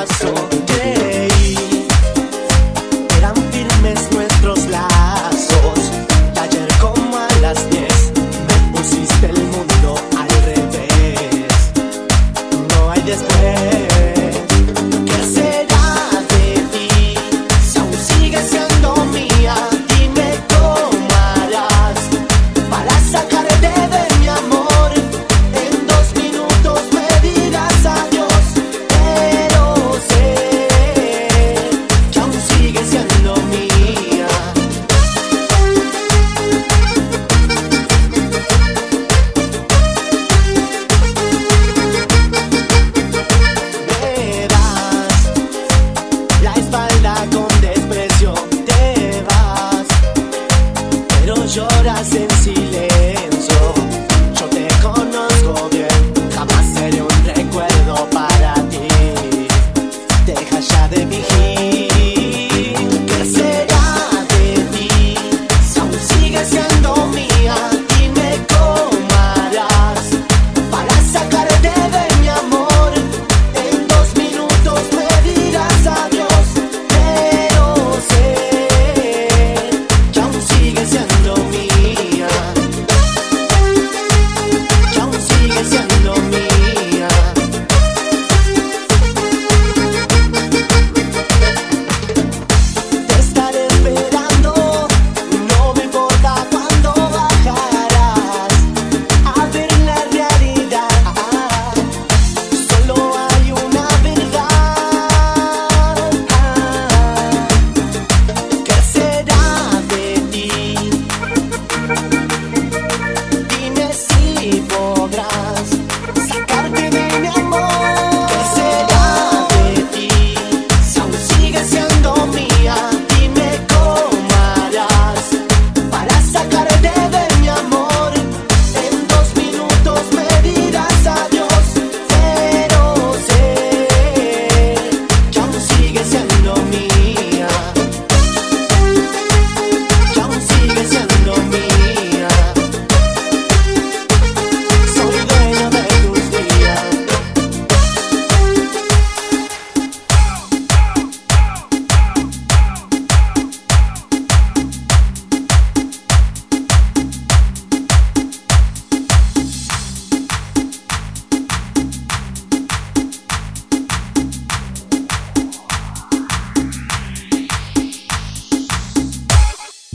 Oye, eran firmes nuestros lazos. Ayer, como a las diez, me pusiste el mundo al revés. No hay después. deja ya de vigilar.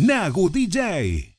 Nagu DJ.